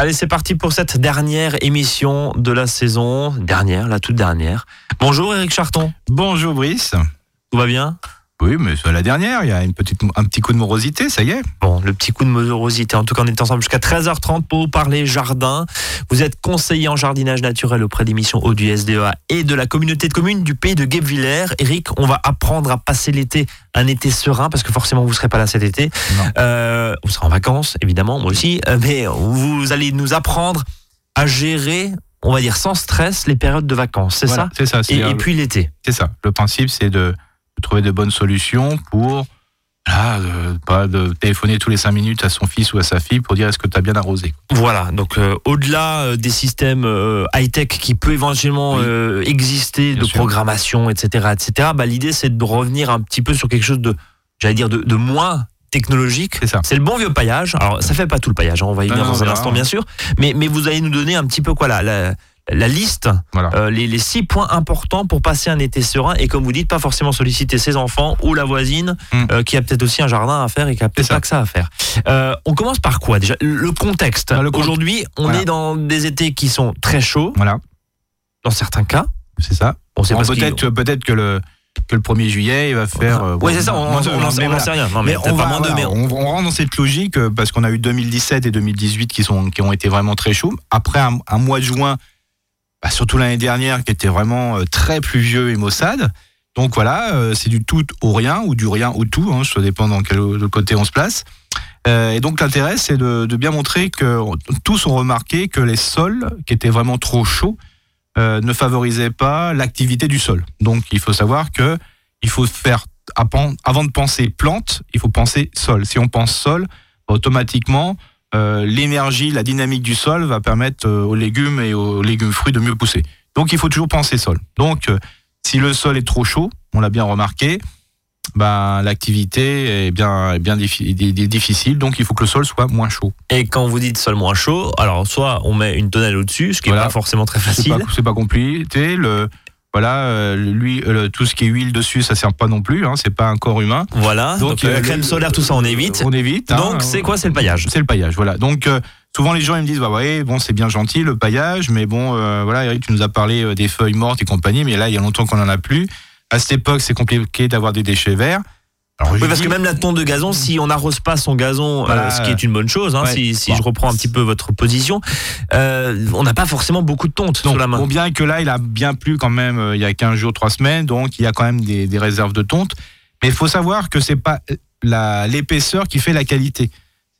Allez, c'est parti pour cette dernière émission de la saison. Dernière, la toute dernière. Bonjour Eric Charton. Bonjour Brice. Tout va bien? Oui, mais c'est la dernière, il y a une petite, un petit coup de morosité, ça y est. Bon, le petit coup de morosité. En tout cas, on est ensemble jusqu'à 13h30 pour parler jardin. Vous êtes conseiller en jardinage naturel auprès des missions eau du SDEA et de la communauté de communes du pays de Guebwiller. Eric, on va apprendre à passer l'été, un été serein, parce que forcément, vous ne serez pas là cet été. Euh, vous serez en vacances, évidemment, moi aussi. Euh, mais vous allez nous apprendre à gérer on va dire sans stress les périodes de vacances, c'est ça? C'est ça. Et, et puis l'été. C'est ça. Le principe, c'est de trouver de bonnes solutions pour euh, pas de téléphoner tous les cinq minutes à son fils ou à sa fille pour dire est-ce que tu as bien arrosé? Voilà, donc euh, au-delà euh, des systèmes high-tech qui peut éventuellement exister, de programmation, etc., etc., bah, l'idée c'est de revenir un petit peu sur quelque chose de, j'allais dire, de, moins technologique. C'est ça. C'est le bon vieux paillage. Alors ça fait pas tout le paillage, hein, on va y venir dans un instant bien sûr, mais, mais vous allez nous donner un petit peu quoi là, la la liste, euh, les, six points importants pour passer un été serein et comme vous dites, pas forcément solliciter ses enfants ou la voisine mm. euh, qui a peut-être aussi un jardin à faire et qui a peut-être pas que ça à faire. Euh, on commence par quoi déjà? Le contexte. Bah, Aujourd'hui, on est dans des étés qui sont très chauds. Voilà. Dans certains cas. C'est ça. On sait peut-être peut-être que le que le 1er juillet, il va faire. oui, c'est ça, on n'en sait rien. mais, on, on, rentre dans cette logique parce qu'on a eu 2017 et 2018 qui, sont, qui ont été vraiment très chauds. Après un mois de juin bah, surtout l'année dernière qui était vraiment euh, très pluvieux et maussade. Donc voilà, euh, c'est du tout au rien ou du rien au tout, hein, ça dépend dans quel côté on se place. Euh, et donc l'intérêt, c'est de, bien montrer que tous ont remarqué que les sols qui étaient vraiment trop chauds ne favorisaient pas l'activité du sol. Donc il faut savoir que il faut faire avant de penser plante, il faut penser sol. Si on pense sol, automatiquement euh, l'énergie, la dynamique du sol va permettre euh, aux légumes et aux légumes fruits de mieux pousser. Donc il faut toujours penser sol. Donc euh, si le sol est trop chaud, on l'a bien remarqué, ben, l'activité est bien, est bien difficile, donc il faut que le sol soit moins chaud. Et quand vous dites sol moins chaud, alors soit on met une tonnelle au-dessus, ce qui n'est pas forcément très facile. C'est pas, pas, compliqué. Le, voilà, euh, lui, euh, tout ce qui est huile dessus, ça sert pas non plus. Hein, c'est pas un corps humain. Voilà. Donc, la euh, crème solaire, tout ça, on évite. On évite. Hein. donc c'est quoi? C'est le paillage. C'est le paillage. Voilà. Donc souvent les gens ils me disent bah ouais bon c'est bien gentil le paillage, mais bon voilà Eric tu nous as parlé des feuilles mortes et compagnie, mais là il y a longtemps qu'on en a plus. À cette époque c'est compliqué d'avoir des déchets verts oui, parce que même la tonte de gazon, si on n'arrose pas son gazon, euh, ce qui est une bonne chose, hein, si, si je reprends un petit peu votre position, euh, on n'a pas forcément beaucoup de tonte sur la main. Bon, bien que là, il a bien plu quand même euh, il y a 15 jours, 3 semaines, donc il y a quand même des, des réserves de tonte. Mais il faut savoir que c'est pas l'épaisseur qui fait la qualité.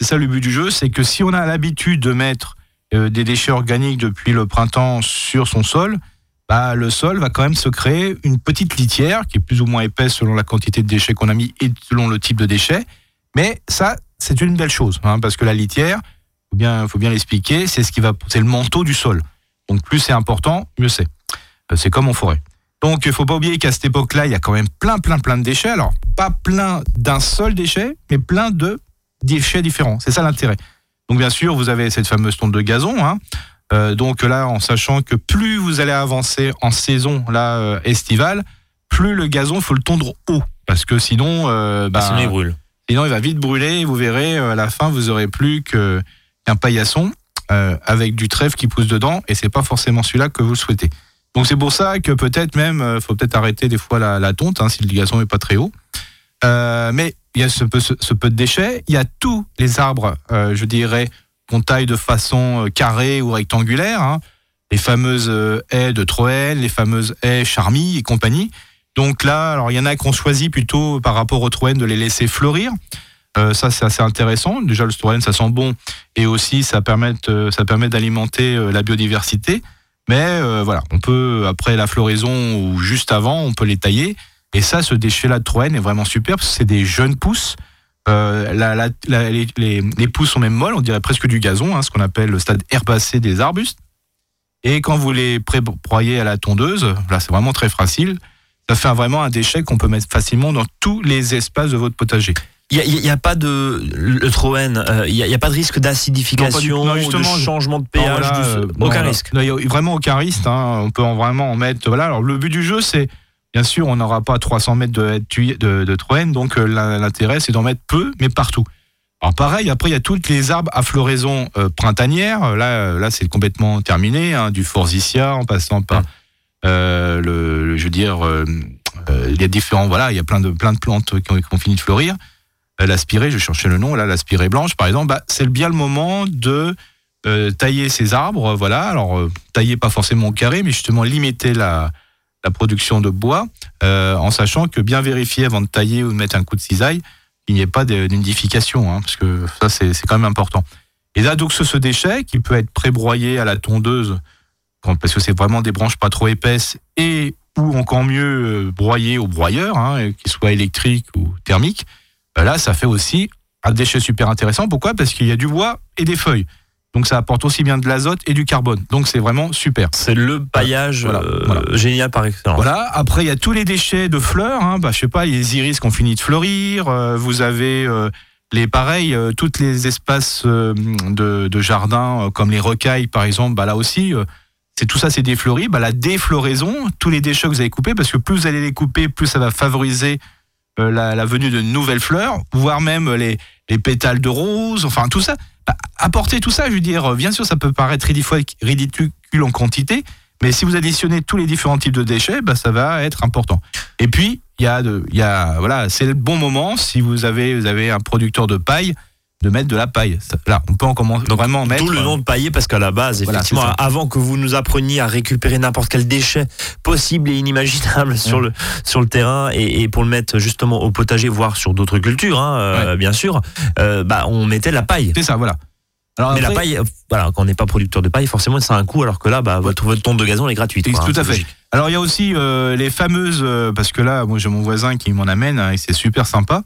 C'est ça le but du jeu, c'est que si on a l'habitude de mettre des déchets organiques depuis le printemps sur son sol, bah, le sol va quand même se créer une petite litière qui est plus ou moins épaisse selon la quantité de déchets qu'on a mis et selon le type de déchets. Mais ça, c'est une belle chose, hein, parce que la litière, faut bien, faut bien l'expliquer, c'est ce qui va, c'est le manteau du sol. Donc plus c'est important, mieux c'est. Euh, c'est comme en forêt. Donc il faut pas oublier qu'à cette époque-là, il y a quand même plein, plein, plein de déchets. Alors pas plein d'un seul déchet, mais plein de déchets différents. C'est ça l'intérêt. Donc bien sûr, vous avez cette fameuse tonte de gazon. Hein. Euh, donc là, en sachant que plus vous allez avancer en saison là euh, estivale, plus le gazon faut le tondre haut, parce que sinon, euh, bah, sinon il brûle. Sinon, il va vite brûler. Et vous verrez, à la fin, vous aurez plus qu'un paillasson avec du trèfle qui pousse dedans, et c'est pas forcément celui-là que vous souhaitez. Donc c'est pour ça que peut-être même, faut peut-être arrêter des fois la, tonte hein, si le gazon est pas très haut. mais il y a ce peu, ce peu de déchets. Il y a tous les arbres, je dirais qu'on taille de façon euh, carrée ou rectangulaire, hein. les fameuses euh, haies de Troène, les fameuses haies Charmy et compagnie. Donc là, alors il y en a qu'on choisit plutôt par rapport au Troène de les laisser fleurir. Euh, ça, c'est assez intéressant. Déjà, le Troène, ça sent bon et aussi ça permet, ça permet d'alimenter la biodiversité. Mais voilà, on peut, après la floraison ou juste avant, on peut les tailler. Et ça, ce déchet-là de Troène est vraiment super parce que c'est des jeunes pousses euh, les, pousses sont même molles, on dirait presque du gazon, hein, ce qu'on appelle le stade herbacé des arbustes. Et quand vous les broyez à la tondeuse, là c'est vraiment très facile, ça fait vraiment un déchet qu'on peut mettre facilement dans tous les espaces de votre potager. Il n'y a, pas de le Troène, euh, il n'y a, pas de risque d'acidification, de changement de pH, euh, aucun risque. Il n'y a vraiment aucun risque. Hein. on peut vraiment en mettre. Voilà. Alors le but du jeu, c'est Bien sûr, on n'aura pas 300 mètres de, de, de Troène, donc euh, l'intérêt, c'est d'en mettre peu, mais partout. Alors pareil, après il y a toutes les arbres à floraison euh, printanière. Là, euh, là c'est complètement terminé, hein, du forsythia en passant par le, je veux dire, il y a différents, voilà, il y a plein de plein de plantes qui ont, fini de fleurir. L'aspirée, je cherchais le nom, là, l'aspirée blanche, par exemple, bah, c'est bien le moment de tailler ces arbres, voilà. Alors tailler pas forcément au carré, mais justement limiter la la production de bois, euh, en sachant que bien vérifier avant de tailler ou de mettre un coup de cisaille qu'il n'y ait pas d'unification, hein, parce que ça c'est quand même important. Et là donc ce, déchet qui peut être pré-broyé à la tondeuse, parce que c'est vraiment des branches pas trop épaisses, et ou encore mieux euh, broyé au broyeur, hein, qu'il soit électrique ou thermique, ben là ça fait aussi un déchet super intéressant. Pourquoi? Parce qu'il y a du bois et des feuilles. Donc ça apporte aussi bien de l'azote et du carbone. Donc c'est vraiment super. C'est le paillage Voilà, euh, voilà. génial par excellence. Voilà. Après, il y a tous les déchets de fleurs. Hein. Bah, je sais pas, les iris qui ont fini de fleurir. euh, vous avez euh, les pareils, toutes les espaces de, de jardin, comme les rocailles, par exemple. Bah, là aussi, c'est tout ça, c'est défleuri. Bah, la défloraison, tous les déchets que vous avez coupés, parce que plus vous allez les couper, plus ça va favoriser la, la venue de nouvelles fleurs, voire même les, les pétales de rose. Enfin, tout ça. Apporter tout ça, je veux dire, bien sûr, ça peut paraître ridicule en quantité. Mais si vous additionnez tous les différents types de déchets, bah, ça va être important. Et puis, il y a, y voilà, c'est le bon moment si vous avez, vous avez un producteur de paille de mettre de la paille. Là, on peut en commencer Donc, vraiment en mettre. D'où le nom de paillé parce qu'à la base, Voilà, effectivement, avant que vous nous appreniez à récupérer n'importe quel déchet possible et inimaginable sur le sur le terrain et, et pour le mettre justement au potager, voire sur d'autres cultures, hein, euh, bien sûr, euh, bah on mettait de la paille. C'est ça, voilà. Alors Mais la paille, euh, voilà, quand on n'est pas producteur de paille, forcément, ça a un coût, alors que là, bah, votre, votre tonte de gazon elle est gratuite. Quoi, tout hein, à c'est fait. logique. Alors il y a aussi euh, les fameuses, parce que là, moi j'ai mon voisin qui m'en amène hein, et c'est super sympa.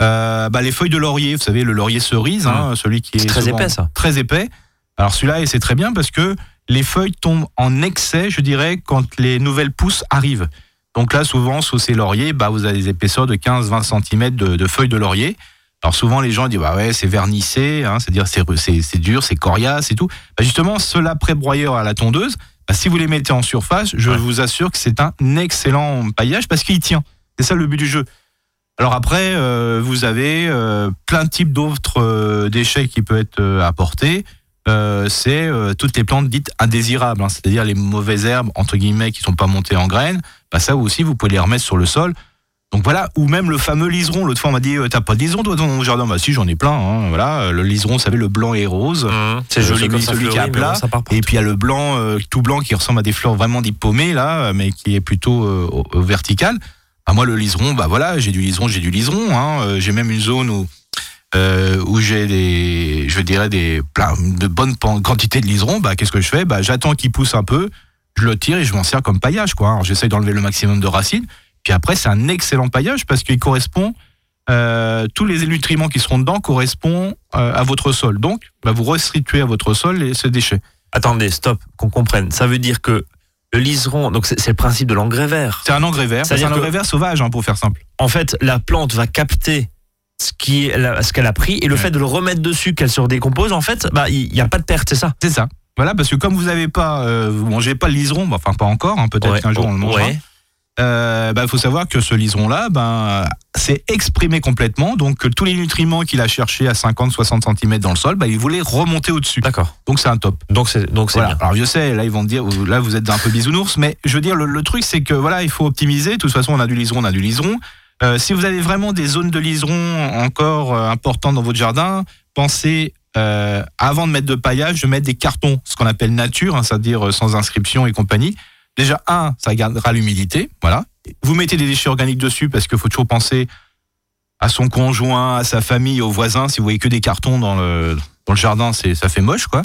Euh, bah, les feuilles de laurier, vous savez, le laurier cerise, hein, celui qui est, très épais, ça. Très épais. Alors celui-là, et c'est très bien parce que les feuilles tombent en excès, je dirais, quand les nouvelles pousses arrivent. Donc là, souvent, sous ces lauriers, bah, vous avez des épaisseurs de 15-20 cm de, de feuilles de laurier. Alors souvent, les gens disent, bah ouais, c'est vernissé, hein, c'est-à-dire c'est, dur, c'est coriace et tout. Bah, justement, ceux-là pré-broyeurs à la tondeuse, bah, si vous les mettez en surface, je Ouais. vous assure que c'est un excellent paillage parce qu'il tient. C'est ça le but du jeu. Alors après, euh, vous avez euh, plein de types d'autres euh, déchets qui peuvent être apportés. C'est toutes les plantes dites indésirables, hein, c'est-à-dire les mauvaises herbes entre guillemets qui sont pas montées en graines. Bah ça aussi, vous pouvez les remettre sur le sol. Donc voilà, ou même le fameux liseron. L'autre fois, on m'a dit, t'as pas de liseron toi dans ton jardin? Bah si, j'en ai plein. hein, voilà, le liseron, vous savez, le blanc et rose. Mmh, c'est joli celui- comme ça, celui qui est à plat, bon, Et puis il y a le blanc, euh, tout blanc qui ressemble à des fleurs vraiment diplômées là, mais qui est plutôt euh, vertical. Bah, moi le liseron, bah voilà, j'ai du liseron, j'ai du liseron. Hein, euh, j'ai même une zone où euh, où j'ai des, je dirais des plein de bonnes quantités de liseron. Bah qu'est-ce que je fais? Bah j'attends qu'il pousse un peu, je le tire et je m'en sers comme paillage quoi. Alors, J'essaye d'enlever le maximum de racines. Puis après c'est un excellent paillage parce qu'il correspond euh, tous les nutriments qui seront dedans correspondent à votre sol. Donc, bah, vous restituez à votre sol les, ce déchet. Attendez, stop, qu'on comprenne. Ça veut dire que le liseron, donc c'est le principe de l'engrais vert. C'est un engrais vert. C'est un engrais vert sauvage, hein, pour faire simple. En fait, la plante va capter ce qu'elle a pris et le Ouais. fait de le remettre dessus, qu'elle se redécompose, en fait, bah il n'y a pas de perte, c'est ça? C'est ça. Voilà, parce que comme vous avez pas, euh, vous mangez pas le liseron, bah, enfin pas encore, hein, peut-être Ouais. qu'un jour on le mangera. Ouais. Euh, bah, faut savoir que ce liseron-là, ben, c'est exprimé complètement, donc tous les nutriments qu'il a cherchés à 50-60 cm dans le sol, bah, il voulait remonter au-dessus. D'accord. Donc c'est un top. Donc c'est donc c'est Voilà. bien. Alors je sais, là ils vont te dire, là vous êtes un peu bisounours, mais je veux dire, le, le truc c'est que voilà, il faut optimiser. De toute façon, on a du liseron, on a du liseron. Euh, si vous avez vraiment des zones de liseron encore euh, importantes dans votre jardin, pensez euh, avant de mettre de paillage, de mettre des cartons, ce qu'on appelle nature, hein, c'est-à-dire sans inscription et compagnie. Déjà un, ça gardera l'humidité, voilà. Vous mettez des déchets organiques dessus parce qu'il faut toujours penser à son conjoint, à sa famille, aux voisins. Si vous voyez que des cartons dans le dans le jardin, c'est ça fait moche, quoi.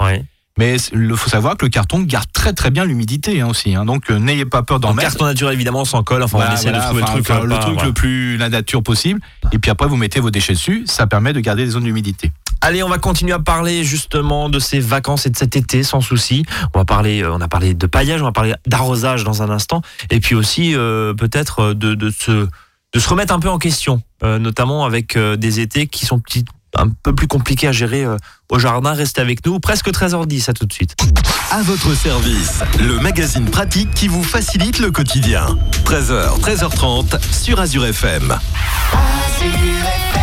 Mais il faut savoir que le carton garde très très bien l'humidité hein, aussi. hein. donc euh, n'ayez pas peur d'en En mettre. carton naturel, évidemment, s'en colle. Enfin, Voilà, on essaie voilà, de trouver enfin, le truc, enfin, le pas- truc voilà. le plus la nature possible. Et puis après vous mettez vos déchets dessus. Ça permet de garder des zones d'humidité. Allez, on va continuer à parler justement de ces vacances et de cet été sans souci. On va parler, euh, on a parlé de paillage, on va parler d'arrosage dans un instant, et puis aussi euh, peut-être euh, de, de se de se remettre un peu en question, euh, notamment avec euh, des étés qui sont petits- un peu plus compliqués à gérer euh, au jardin. Restez avec nous, presque 13h10, à tout de suite. À votre service, le magazine pratique qui vous facilite le quotidien. 13h, 13h30 sur Azure FM. Azure FM.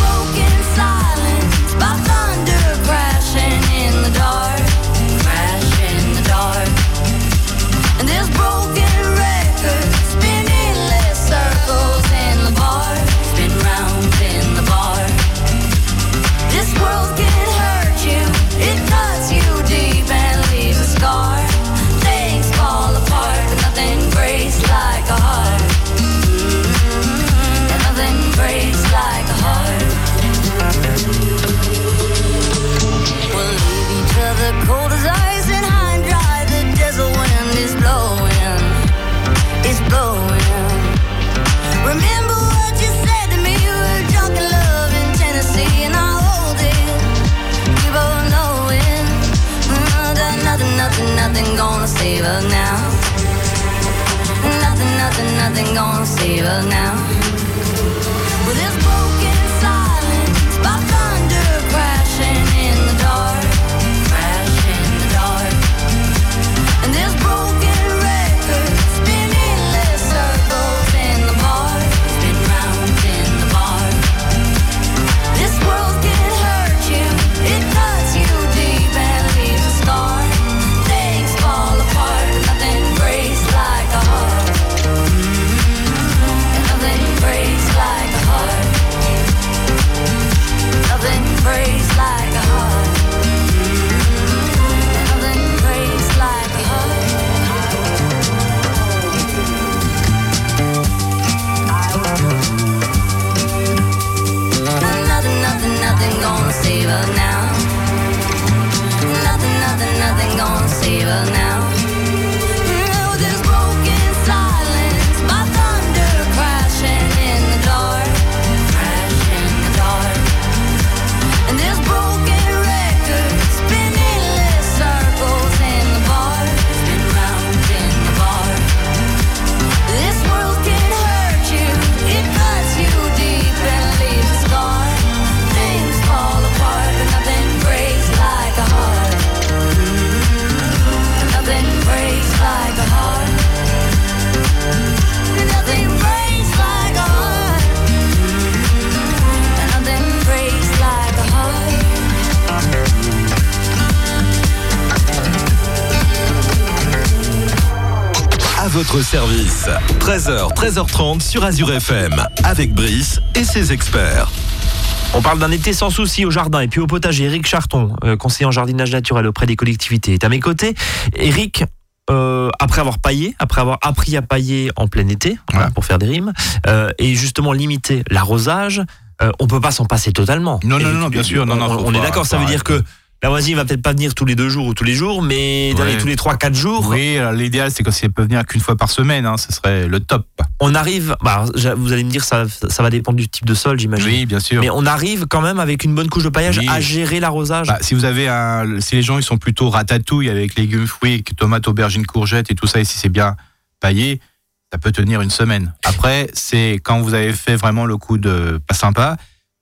votre service. 13h, 13h30 sur Azure FM. Avec Brice et ses experts. On parle d'un été sans souci au jardin et puis au potager. Eric Charton, euh, conseiller en jardinage naturel auprès des collectivités, est à mes côtés. Eric, euh, après avoir paillé, après avoir appris à pailler en plein été, voilà, Ouais. pour faire des rimes, euh, et justement limiter l'arrosage, euh, on peut pas s'en passer totalement. Non, non, Et- non, non, bien sûr, non, non, on, est d'accord, ça veut dire que arrêter. la voisine va peut-être pas venir tous les deux jours ou tous les jours, mais Ouais. les- tous les trois, quatre jours, Oui, l'idéal, c'est que si elle peut venir qu'une fois par semaine, hein, ce serait le top. on arrive. Bah, vous allez me dire, ça, ça va dépendre du type de sol, j'imagine. Oui, bien sûr. Mais on arrive quand même avec une bonne couche de paillage Oui. à gérer l'arrosage. Bah, si vous avez un, si les gens ils sont plutôt ratatouille avec légumes, fruits, tomates, aubergines, courgettes et tout ça, et si c'est bien paillé, ça peut tenir une semaine. Après, c'est quand vous avez fait vraiment le coup de pas sympa,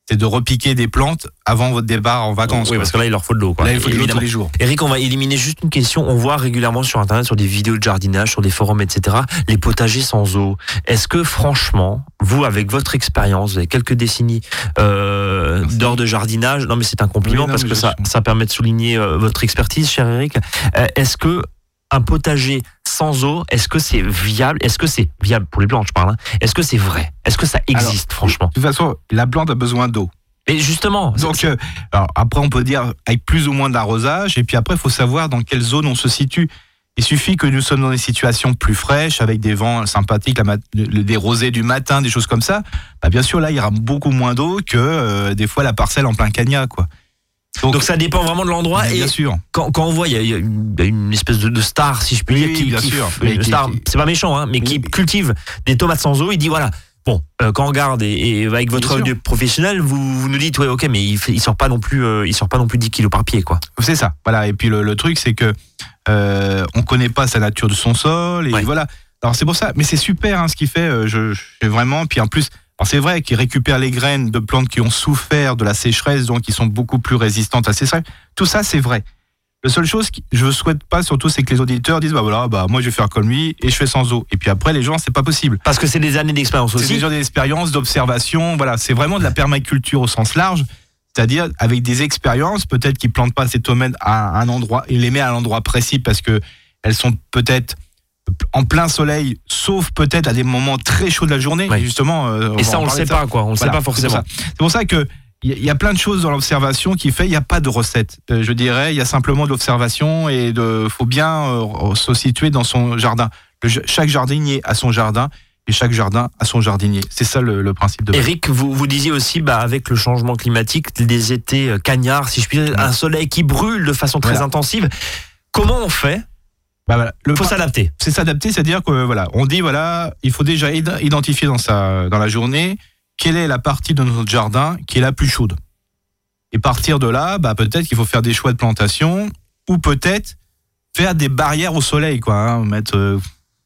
c'est de repiquer des plantes avant votre départ en vacances. oui, quoi. parce que là, il leur faut de l'eau. Là, il faut de l'eau tous les jours. Eric, on va éliminer juste une question. On voit régulièrement sur Internet, sur des vidéos de jardinage, sur des forums, etc., les potagers sans eau. Est-ce que franchement, vous, avec votre expérience, vous avez quelques décennies euh, d'heures de jardinage, non mais c'est un compliment Oui, non, parce que ça, ça permet de souligner euh, votre expertise, cher Eric. Euh, Est-ce que un potager sans eau, est-ce que c'est viable? Est-ce que c'est viable? Pour les plantes, je parle hein Est-ce que c'est vrai? Est-ce que ça existe, franchement? De toute façon, la plante a besoin d'eau. Et justement, Donc, euh, alors après, on peut dire avec plus ou moins d'arrosage, et puis après, il faut savoir dans quelle zone on se situe. Il suffit que nous sommes dans des situations plus fraîches, avec des vents sympathiques, la des rosées du matin, des choses comme ça. Bah, bien sûr, là, il y aura beaucoup moins d'eau que euh, des fois la parcelle en plein cagna, quoi. Donc ça dépend vraiment de l'endroit. Et bien sûr. quand, quand on voit, il y a, y a une, espèce de, de star, si je puis Oui, dire, qui, bien qui- sûr. qui- star, c'est pas méchant, hein, mais qui cultive des tomates sans eau. Il dit voilà, Bon, euh, quand on regarde et, et avec votre œil professionnel, vous, vous nous dites, ouais, ok, mais il, il sort pas non plus, euh, il sort pas non plus 10 kilos par pied, quoi. C'est ça. Voilà. Et puis le, le truc, c'est que euh, on connaît pas sa nature de son sol. Et Ouais. voilà. Alors c'est pour ça. Mais c'est super hein, ce qu'il fait. euh, je, je vraiment. Puis en plus, c'est vrai qu'il récupère les graines de plantes qui ont souffert de la sécheresse, donc qui sont beaucoup plus résistantes à la sécheresse. Tout ça, c'est vrai. La seule chose que je souhaite pas, surtout, c'est que les auditeurs disent bah voilà, bah moi je vais faire comme lui et je fais sans eau. Et puis après, les gens, c'est pas possible. Parce que c'est des années d'expérience C'est aussi. déjà des expériences, d'observation. Voilà, c'est vraiment de la permaculture au sens large. C'est-à-dire avec des expériences, peut-être qu'ils plantent pas ces tomates à un endroit, ils les mettent à un endroit précis parce que elles sont peut-être en plein soleil, sauf peut-être à des moments très chauds de la journée. Ouais. Justement, euh, Et ça, on le parler sait pas, quoi. On le Voilà, sait pas forcément. C'est pour ça que il y, a- il y a plein de choses dans l'observation qui fait, il n'y a pas de recette. Euh, je dirais, il y a simplement de l'observation et de, faut bien euh, se situer dans son jardin. Le ja- chaque jardinier a son jardin et chaque jardin a son jardinier. C'est ça le, le principe de base. Eric, vous, vous disiez aussi, bah, avec le changement climatique, des étés cagnards, si je puis dire, un soleil qui brûle de façon très Voilà. intensive. Comment on fait Bah voilà, le Il faut s'adapter. c'est s'adapter, c'est-à-dire que voilà, on dit voilà, il faut déjà id- identifier dans sa dans la journée quelle est la partie de notre jardin qui est la plus chaude. Et partir de là, bah peut-être qu'il faut faire des choix de plantation ou peut-être faire des barrières au soleil, quoi. hein, mettre, euh,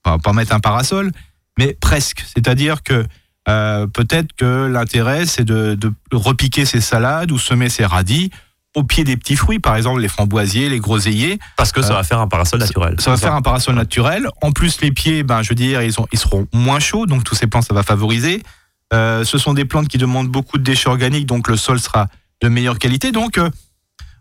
pas, pas mettre un parasol, mais presque. C'est-à-dire que euh, peut-être que l'intérêt c'est de, de repiquer ses salades ou semer ses radis au pied des petits fruits, par exemple les framboisiers, les groseilliers. Parce que ça Euh, va faire un parasol naturel. Ça va faire un parasol naturel. En plus, les pieds, ben, je veux dire, ils, ont, ils seront moins chauds, donc tous ces plants, ça va favoriser. Euh, ce sont des plantes qui demandent beaucoup de déchets organiques, donc le sol sera de meilleure qualité. Donc, euh,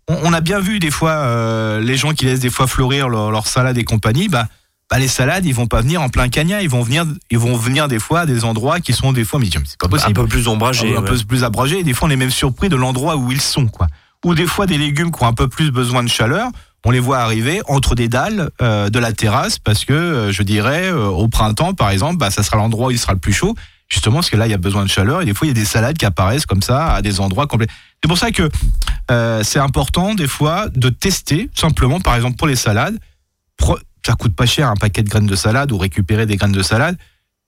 on, on a bien vu des fois euh, les gens qui laissent des fois fleurir leur, leur salade et compagnie. Bah, bah, les salades, ils vont pas venir en plein cagnard, ils vont venir, ils vont venir des fois à des endroits qui sont des fois, mais c'est pas Un possible peu plus ombragé. un ouais. peu plus abrogés. Et des fois, on est même surpris de l'endroit où ils sont, quoi. Ou des fois, des légumes qui ont un peu plus besoin de chaleur, on les voit arriver entre des dalles euh, de la terrasse parce que, euh, je dirais, euh, au printemps, par exemple, bah, ça sera l'endroit où il sera le plus chaud. Justement, parce que là, il y a besoin de chaleur et des fois, il y a des salades qui apparaissent comme ça à des endroits complets. C'est pour ça que euh, c'est important, des fois, de tester, simplement, par exemple, pour les salades. Ça coûte pas cher un paquet de graines de salade ou récupérer des graines de salade.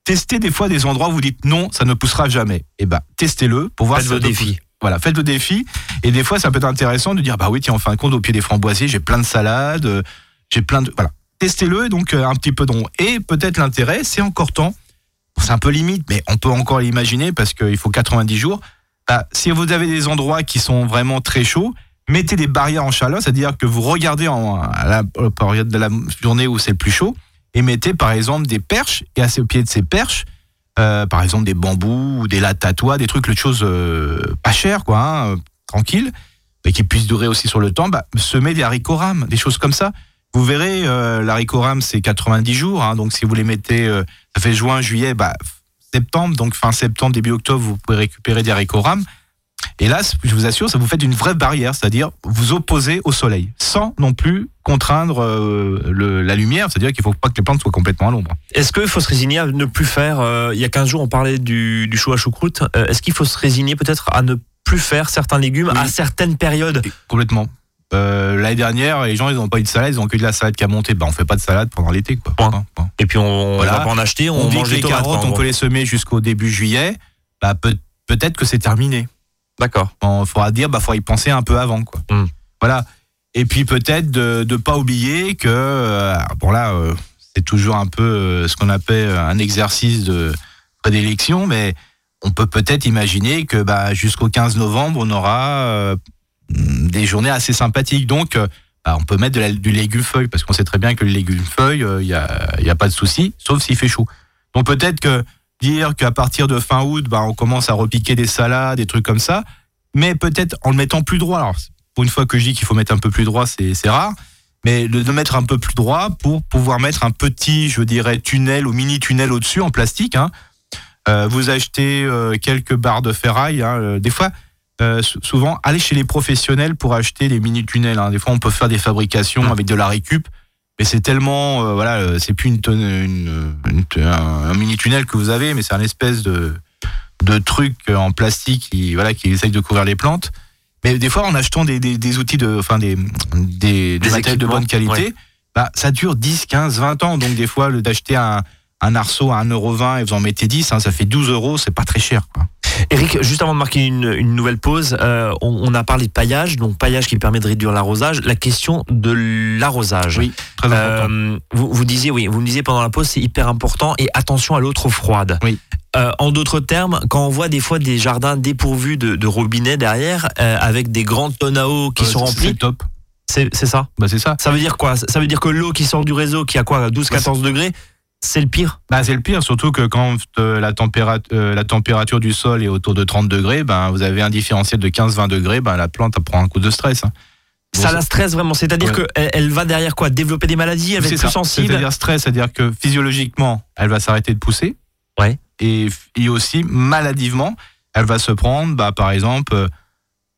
Testez des fois des endroits où vous dites non, ça ne poussera jamais. Eh ben, testez-le pour voir si ça pousser. Voilà, faites le défi. Et des fois, ça peut être intéressant de dire, bah oui, tiens, en fin de compte, au pied des framboisiers, j'ai plein de salades, euh, j'ai plein de. Voilà. Testez-le, donc euh, un petit peu de rond. Et peut-être l'intérêt, c'est encore temps. C'est un peu limite, mais on peut encore l'imaginer parce qu'il faut 90 jours. Bah, si vous avez des endroits qui sont vraiment très chauds, mettez des barrières en chaleur, c'est-à-dire que vous regardez en, à la période de la journée où c'est le plus chaud, et mettez par exemple des perches, et à au pied de ces perches, euh, par exemple des bambous ou des lattes tatois, des trucs, de choses euh, pas chères, quoi, hein, euh, tranquilles, mais qui puissent durer aussi sur le temps, bah, semer des haricots rames, des choses comme ça. Vous verrez, l'haricot rame, c'est 90 jours, hein, donc si vous les mettez, ça fait juin, juillet, bah, septembre, donc fin septembre, début octobre, vous pouvez récupérer des haricots rames. Et là, je vous assure, ça vous fait une vraie barrière, c'est-à-dire vous opposer au soleil, sans non plus contraindre euh, le- la lumière, c'est-à-dire qu'il ne faut pas que les plantes soient complètement à l'ombre. Est-ce qu'il faut se résigner à ne plus faire, euh, il y a 15 jours on parlait du, du chou à choucroute, Euh, est-ce qu'il faut se résigner peut-être à ne plus faire certains légumes Oui. à certaines périodes? Et complètement. Euh, L'année dernière, les gens, ils n'ont pas eu de salade, ils ont que de la salade qui a monté. Bah, on fait pas de salade pendant l'été, quoi. Point. Point, point. Et puis on, Voilà. va pas en acheter, on, On, dit mange que les les tomates. carottes, on peut les semer jusqu'au début juillet. Bah, peut- peut-être que c'est terminé. D'accord. Il faudra dire, bah, faudra y penser un peu avant, quoi. Hmm. Voilà. Et puis peut-être de ne pas oublier que, euh, bon là, euh, c'est toujours un peu euh, ce qu'on appelle un exercice de prédilection, mais on peut peut-être imaginer que bah, jusqu'au 15 novembre, on aura des journées assez sympathiques. Donc, bah, on peut mettre de la- du légume feuille, parce qu'on sait très bien que le légume feuille, il n'y a, y a pas de souci, sauf s'il fait chaud. Donc peut-être que dire qu'à partir de fin août, bah, on commence à repiquer des salades, des trucs comme ça, mais peut-être en le mettant plus droit. Alors, pour une fois que je dis qu'il faut mettre un peu plus droit, c'est rare, mais de le mettre un peu plus droit pour pouvoir mettre un petit, je dirais, tunnel ou mini tunnel au-dessus en plastique. hein. Euh, vous achetez euh, quelques barres de ferraille. hein, euh, des fois, euh, sou- souvent, allez chez les professionnels pour acheter des mini tunnels. hein. Des fois, on peut faire des fabrications avec de la récup. Mais c'est tellement, euh, voilà, euh, c'est plus une, tonne- une, une- un, un mini tunnel que vous avez, mais c'est un espèce de, de truc en plastique qui, voilà, qui essaye de couvrir les plantes. Mais des fois, en achetant des, des, des outils de, enfin des, des, des matériels de bonne qualité, ouais. bah, ça dure 10, 15, 20 ans. Donc des fois, le d'acheter un, un arceau à 1,20€ et vous en mettez 10, hein, ça fait 12 euros, c'est pas très cher. Quoi. Eric, juste avant de marquer une, une nouvelle pause, euh, on, on a parlé de paillage, donc paillage qui permet de réduire l'arrosage. La question de l'arrosage. Oui, très important. Euh, vous, vous disiez, oui, vous me disiez pendant la pause, c'est hyper important et attention à l'eau trop froide. Oui. Euh, en d'autres termes, quand on voit des fois des jardins dépourvus de, de robinets derrière, avec des grandes tonnes à eau qui sont remplies, C'est top. c'est c'est ça? Bah, c'est ça. Ça veut dire quoi? Ça veut dire que l'eau qui sort du réseau, qui a quoi? 12-14 degrés, c'est le pire Bah, c'est le pire, surtout que quand euh, la, température, la température du sol est autour de 30 degrés, ben, vous avez un différentiel de 15-20 degrés, ben, la plante prend un coup de stress. hein. Bon, Ça la stresse vraiment, c'est-à-dire Ouais. qu'elle elle va derrière quoi? Développer des maladies, elle va être plus sensible? C'est-à-dire stress, c'est-à-dire que physiologiquement, elle va s'arrêter de pousser. Ouais. Et, et aussi, maladivement, elle va se prendre, bah, par exemple, euh,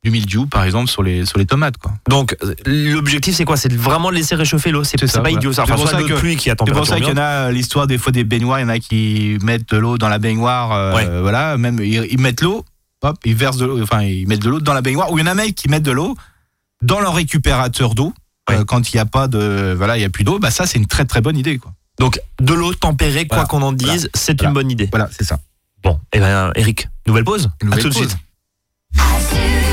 du mildiou, par exemple, sur les, sur les tomates. Quoi. Donc l'objectif c'est quoi? C'est de vraiment laisser réchauffer l'eau. C'est pas voilà. idiot ça. C'est Enfin, pour ça de que- pluie qui a C'est pour ça qu'il y en a euh, l'histoire des fois des baignoires, il y en a qui mettent de l'eau dans la baignoire, euh, Ouais. voilà, même ils, ils mettent l'eau, hop, ils versent de l'eau, enfin ils mettent de l'eau dans la baignoire, ou il y en a même qui mettent de l'eau dans leur récupérateur d'eau. Ouais. euh, quand il n'y a pas de, voilà, il y a plus d'eau, bah ça c'est une très très bonne idée quoi. Donc de l'eau tempérée, quoi qu'on en dise, c'est Voilà. une bonne idée. Voilà, c'est ça. Bon, et ben Eric, nouvelle pause. Nouvelle à tout de suite.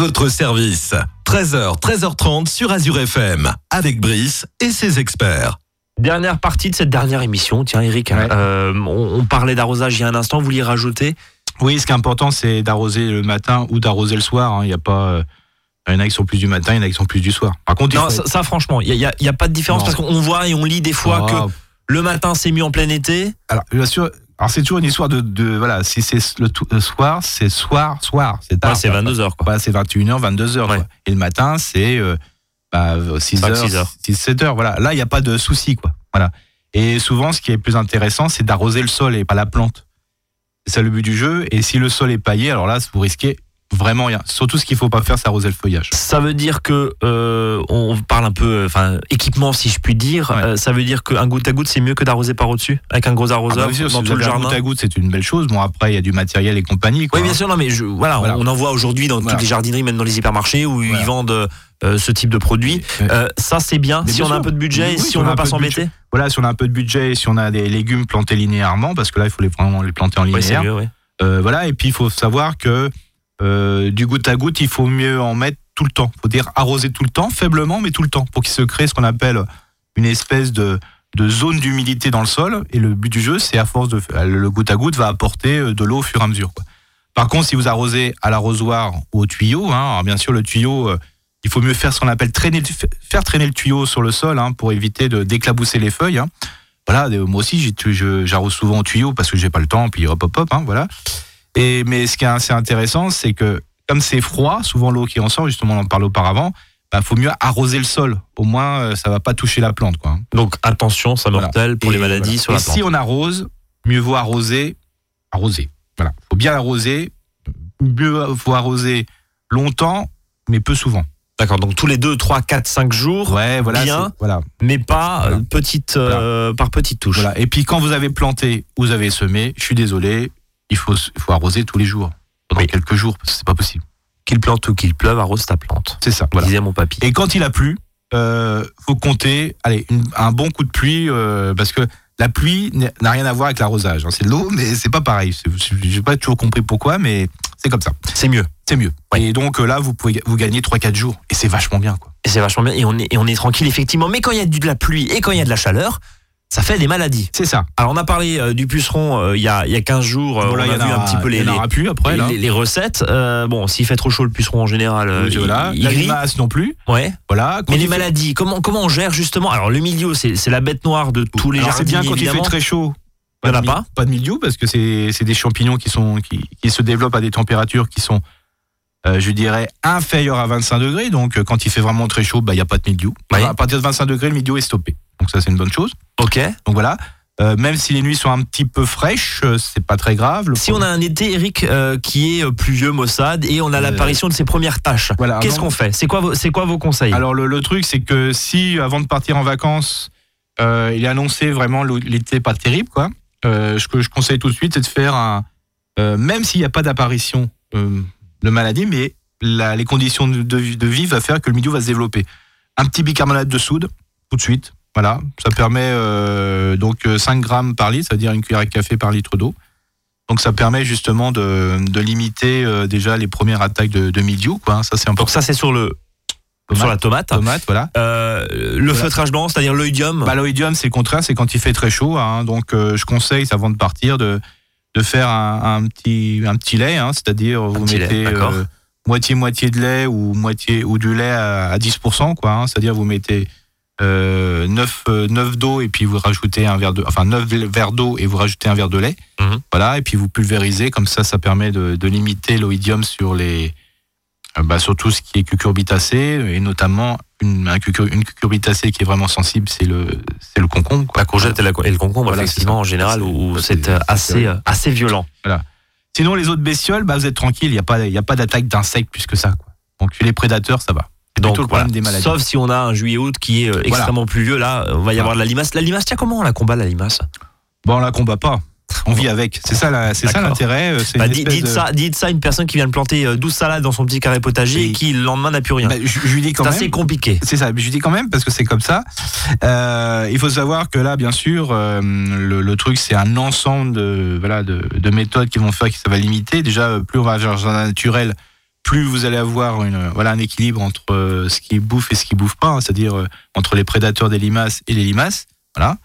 votre service. 13h, 13h30 sur Azure FM, avec Brice et ses experts. Dernière partie de cette dernière émission. Tiens, Eric, Ouais. euh, on, on parlait d'arrosage il y a un instant. Vous vouliez rajouter? Oui, ce qui est important, c'est d'arroser le matin ou d'arroser le soir. hein. Il y a pas. euh, Il y en a qui sont plus du matin, il y en a qui sont plus du soir. Par contre, Non, faut ça, ça, franchement, il n'y a, pas de différence Non. parce qu'on voit et on lit des fois que le matin c'est mieux en plein été. Alors, bien sûr, alors c'est toujours une histoire de, de voilà, si c'est le, soir, c'est soir, soir, c'est tard. Ouais, c'est quoi. 22 heures quoi. Voilà, c'est 21h, 22h. Ouais. Quoi. Et le matin, c'est euh, bah, 6h, Cinq, six heures. 6, 7 heures. Voilà. Là, il n'y a pas de souci. Quoi. Voilà. Et souvent, ce qui est plus intéressant, c'est d'arroser le sol et pas la plante. C'est ça le but du jeu. Et si le sol est paillé, alors là, vous risquez vraiment rien. Surtout, ce qu'il ne faut pas faire, c'est arroser le feuillage. Ça veut dire que euh, on parle un peu, euh, enfin équipement si je puis dire. Ouais. euh, ça veut dire qu'un goutte à goutte c'est mieux que d'arroser par au-dessus avec un gros Ah arroseur bah, bien sûr, dans si tout le avez un jardin. goutte à goutte, c'est une belle chose. Bon, après, il y a du matériel et compagnie. Quoi, Oui, bien sûr, non, mais je, voilà, Voilà. on en voit aujourd'hui dans Voilà. toutes les jardineries, même dans les hypermarchés où Voilà. ils vendent euh, ce type de produit. Ouais. Ça, c'est bien. Mais si bien on a un peu de budget Oui, et oui, si on ne veut pas s'embêter, Voilà, si on a un peu de budget, si on a des légumes plantés linéairement, parce que là, il faut les, vraiment les planter en ouais, linéaire. mieux. Ouais. Voilà, et puis il faut savoir que euh, du goutte à goutte, il faut mieux en mettre tout le temps. Il faut dire arroser tout le temps, faiblement, mais tout le temps, pour qu'il se crée ce qu'on appelle une espèce de, zone d'humidité dans le sol. Et le but du jeu, c'est à force de. Le goutte à goutte va apporter euh, de l'eau au fur et à mesure. Par contre, si vous arrosez à l'arrosoir ou au tuyau, hein, alors bien sûr, le tuyau. euh, il faut mieux faire ce qu'on appelle traîner, faire traîner le tuyau sur le sol hein, pour éviter d'éclabousser les feuilles. hein. Voilà, euh, moi aussi, j'arrose souvent au tuyau parce que j'ai pas le temps, puis hop, hop, hop, voilà. Et, mais ce qui est assez intéressant, c'est que comme c'est froid, souvent l'eau qui en sort, justement, on en parlait auparavant, il faut mieux arroser le sol. Au moins, euh, ça va pas toucher la plante. Quoi. Donc attention, ça Voilà. mortel pour Et les maladies voilà. sur la Et plante. si on arrose, mieux vaut arroser, arroser. Voilà, faut bien arroser. Mieux vaut arroser longtemps, mais peu souvent. D'accord, donc tous les 2, 3, 4, 5 jours, Ouais, voilà. Bien. Voilà, mais pas Voilà. euh, petite, euh, par petites touches. voilà. Et puis quand vous avez planté, vous avez semé. Je suis désolé, il faut, il faut arroser tous les jours, pendant Oui. quelques jours, parce que c'est pas possible. Qu'il plante ou qu'il pleuve, arrose ta plante. C'est ça. Voilà. Disait mon papy. Et quand il a plu, euh, faut compter, allez, une- un bon coup de pluie, euh, parce que la pluie n'a rien à voir avec l'arrosage. hein. C'est de l'eau, mais c'est pas pareil. J'ai pas toujours compris pourquoi, mais c'est comme ça. C'est mieux. C'est mieux. Ouais. Et donc euh, là, vous pouvez vous gagner 3-4 jours, et c'est vachement bien, quoi. Et c'est vachement bien. Et on est, et on est tranquille, effectivement. Mais quand il y a du- de la pluie et quand il y a de la chaleur, ça fait des maladies. C'est ça. Alors, on a parlé euh, du puceron euh, il y, a, il y a 15 jours. euh, Bon, là, on il y a vu un petit peu les, les- aura plus après, là. les- les recettes. Euh, bon, s'il fait trop chaud, le puceron en général, il, voilà. il La grille. limace non plus. Ouais. Voilà. Mais les fait- maladies, comment, comment on gère justement? Alors, le milieu, c'est c'est la bête noire de tous les Alors, c'est jardiniers, bien quand il fait très chaud. Il y en a pas Pas? de milieu parce que c'est c'est des champignons qui, sont, qui, qui se développent à des températures qui sont, euh, je dirais, inférieures à 25 degrés. Donc euh, quand il fait vraiment très chaud, bah, il n'y a pas de milieu. Ouais. À partir de 25 degrés, le milieu est stoppé. Donc ça, c'est une bonne chose. Ok. Donc voilà. Euh, même si les nuits sont un petit peu fraîches, euh, c'est pas très grave. Si on a un été, Eric, euh, qui est pluvieux, maussade, et on a l'apparition de ses premières tâches, Voilà, qu'est-ce qu'on fait? C'est quoi, vos- c'est quoi vos conseils? Alors le, le truc, c'est que si avant de partir en vacances, il est annoncé vraiment l'été pas terrible, quoi. ce que je conseille tout de suite, c'est de faire un, même s'il n'y a pas d'apparition de maladie, mais la- les conditions de, de, vie va faire que le milieu va se développer. Un petit bicarbonate de soude, tout de suite. Voilà, ça permet euh, donc euh, 5 grammes par litre, c'est-à-dire une cuillère à café par litre d'eau. Donc ça permet justement de, de limiter euh, déjà les premières attaques de, de mildiou, quoi. hein. Ça c'est important. Donc ça, c'est sur, le, sur la tomate. tomate, voilà. Euh, le Voilà. feutrage blanc, c'est-à-dire l'oïdium. Bah, l'oïdium, c'est le contraire, c'est quand il fait très chaud. hein. donc, euh, je conseille, avant de partir, de, de faire un, un petit, un petit lait. hein. C'est-à-dire, vous lait, mettez euh, moitié-moitié de lait ou, moitié, ou du lait à, à 10%. Quoi, hein. C'est-à-dire, vous mettez euh, 9, euh, 9 d'eau et puis vous rajoutez un verre de, enfin 9 verres d'eau et vous rajoutez un verre de lait. Mhm. Voilà, et puis vous pulvérisez. Comme ça, ça permet de, de limiter l'oïdium sur les, euh, bah, sur tout ce qui est cucurbitacé et notamment une, un cucur- une cucurbitacée qui est vraiment sensible, c'est le, c'est le concombre. quoi. La courgette et, la- et le concombre, Voilà, effectivement, en général, C'est- où c'est euh, assez, euh, assez violent. Sinon, les autres bestioles, bah, vous êtes tranquille, il n'y a pas, il a pas d'attaque d'insectes plus que ça. Quoi. Donc, les prédateurs, ça va. C'est Donc, plutôt le voilà. problème des maladies. Sauf si on a un juillet-août qui est euh, extrêmement pluvieux, là, euh, on va y Voilà. avoir de la limace. La limace, tiens, comment on la combat, la limace? Bon, on la combat pas. On vit avec. C'est ça, la- c'est ça l'intérêt. euh, c'est bah, dites, de- ça, dites ça à une personne qui vient de planter euh, 12 salades dans son petit carré potager et, Et- qui, le lendemain, n'a plus rien. Bah, je, je lui dis quand c'est même. assez compliqué. C'est ça, mais je dis quand même parce que c'est comme ça. Euh, il faut savoir que là, bien sûr, euh, le, le truc, c'est un ensemble de, voilà, de, de méthodes qui vont faire que ça va limiter. Déjà, euh, plus on va vers un naturel, plus vous allez avoir une, voilà, un équilibre entre euh, ce qui bouffe et ce qui bouffe pas, hein, c'est-à-dire euh, entre les prédateurs des limaces et les limaces. Voilà.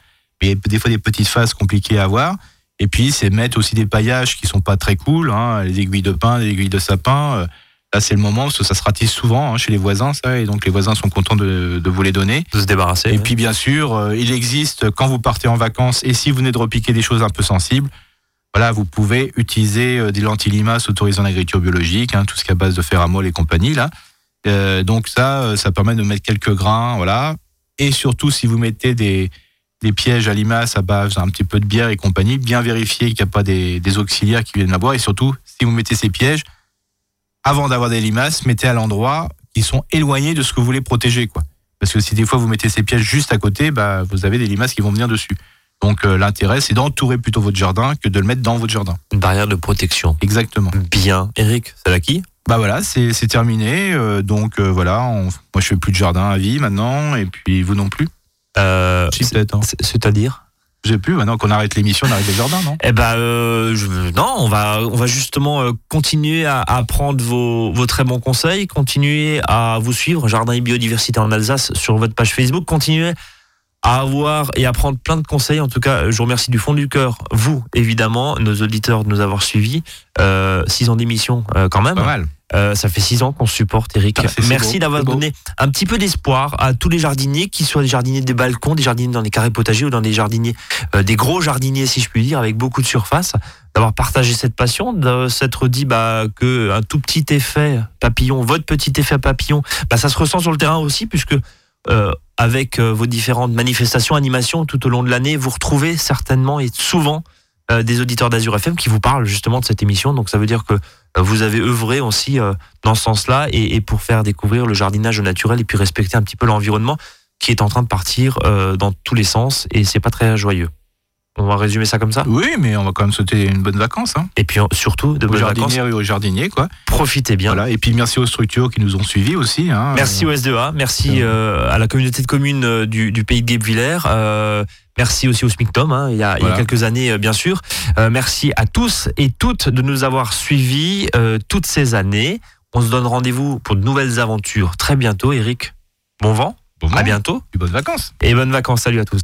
Mais il y a des fois des petites phases compliquées à avoir. Et puis, c'est mettre aussi des paillages qui sont pas très cool, hein, les aiguilles de pin, les aiguilles de sapin. euh, Là, c'est le moment parce que ça se ratisse souvent hein, chez les voisins, ça, et donc les voisins sont contents de, de vous les donner. De se débarrasser. Et puis bien sûr, euh, il existe quand vous partez en vacances et si vous venez de repiquer des choses un peu sensibles, voilà, vous pouvez utiliser euh, des lentilles limaces autorisées en agriculture biologique, hein, tout ce qui est à base de féramol et compagnie là. Euh, donc ça, ça permet de mettre quelques grains, voilà. Et surtout, si vous mettez des, des pièges à limaces à base un petit peu de bière et compagnie, bien vérifier qu'il n'y a pas des, des auxiliaires qui viennent la boire. Et surtout, si vous mettez ces pièges, avant d'avoir des limaces, mettez à l'endroit qui sont éloignés de ce que vous voulez protéger, quoi. Parce que si des fois vous mettez ces pièges juste à côté, bah, vous avez des limaces qui vont venir dessus. Donc euh, l'intérêt, c'est d'entourer plutôt votre jardin que de le mettre dans votre jardin. Une barrière de protection. Exactement. Bien. Eric, c'est qui? Bah voilà, c'est c'est terminé. euh, donc euh, voilà, on- moi je fais plus de jardin à vie maintenant, et puis vous non plus. Euh, hein. c'est- C'est-à-dire? J'ai plus. Maintenant qu'on arrête l'émission, on arrête le jardin, non? Eh ben euh, je- non, on va on va justement euh, continuer à, à prendre vos, vos très bons conseils, continuer à vous suivre Jardin et biodiversité en Alsace sur votre page Facebook, continuer à avoir et à prendre plein de conseils. En tout cas, je vous remercie du fond du cœur, vous évidemment, nos auditeurs de nous avoir suivis. Euh, six ans d'émission quand même. Pas mal. Euh, ça fait six ans qu'on supporte, Eric. Ah, Merci d'avoir donné un petit peu d'espoir à tous les jardiniers, qu'ils soient des jardiniers des balcons, des jardiniers dans les carrés potagers ou dans des jardiniers, euh, des gros jardiniers, si je puis dire, avec beaucoup de surface, d'avoir partagé cette passion, de s'être dit bah, que un tout petit effet papillon, votre petit effet papillon, bah, ça se ressent sur le terrain aussi, puisque euh, avec vos différentes manifestations, animations tout au long de l'année, vous retrouvez certainement et souvent euh, des auditeurs d'Azur FM qui vous parlent justement de cette émission. Donc ça veut dire que euh, vous avez œuvré aussi euh, dans ce sens-là et, pour faire découvrir le jardinage naturel et puis respecter un petit peu l'environnement qui est en train de partir dans tous les sens et c'est pas très joyeux. On va résumer ça comme ça? Oui, mais on va quand même sauter une bonne vacance, hein. Et puis euh, surtout de Aux bonnes vacances. et aux jardiniers, quoi. Profitez bien. Voilà. Et puis merci aux structures qui nous ont suivis aussi. Hein. Merci au SDA, merci euh, à la communauté de communes euh, du, du pays de Guebwiller, euh, merci aussi au SMICTOM, hein, il, y a, il y a Voilà. quelques années euh, bien sûr. Euh, merci à tous et toutes de nous avoir suivis euh, toutes ces années. On se donne rendez-vous pour de nouvelles aventures très bientôt, Eric. Bon vent, Bon à bientôt Puis bonnes vacances. et bonnes vacances. Salut à tous.